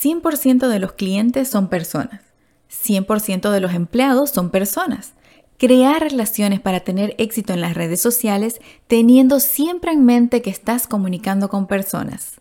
100% de los clientes son personas. 100% de los empleados son personas. Crear relaciones para tener éxito en las redes sociales teniendo siempre en mente que estás comunicando con personas.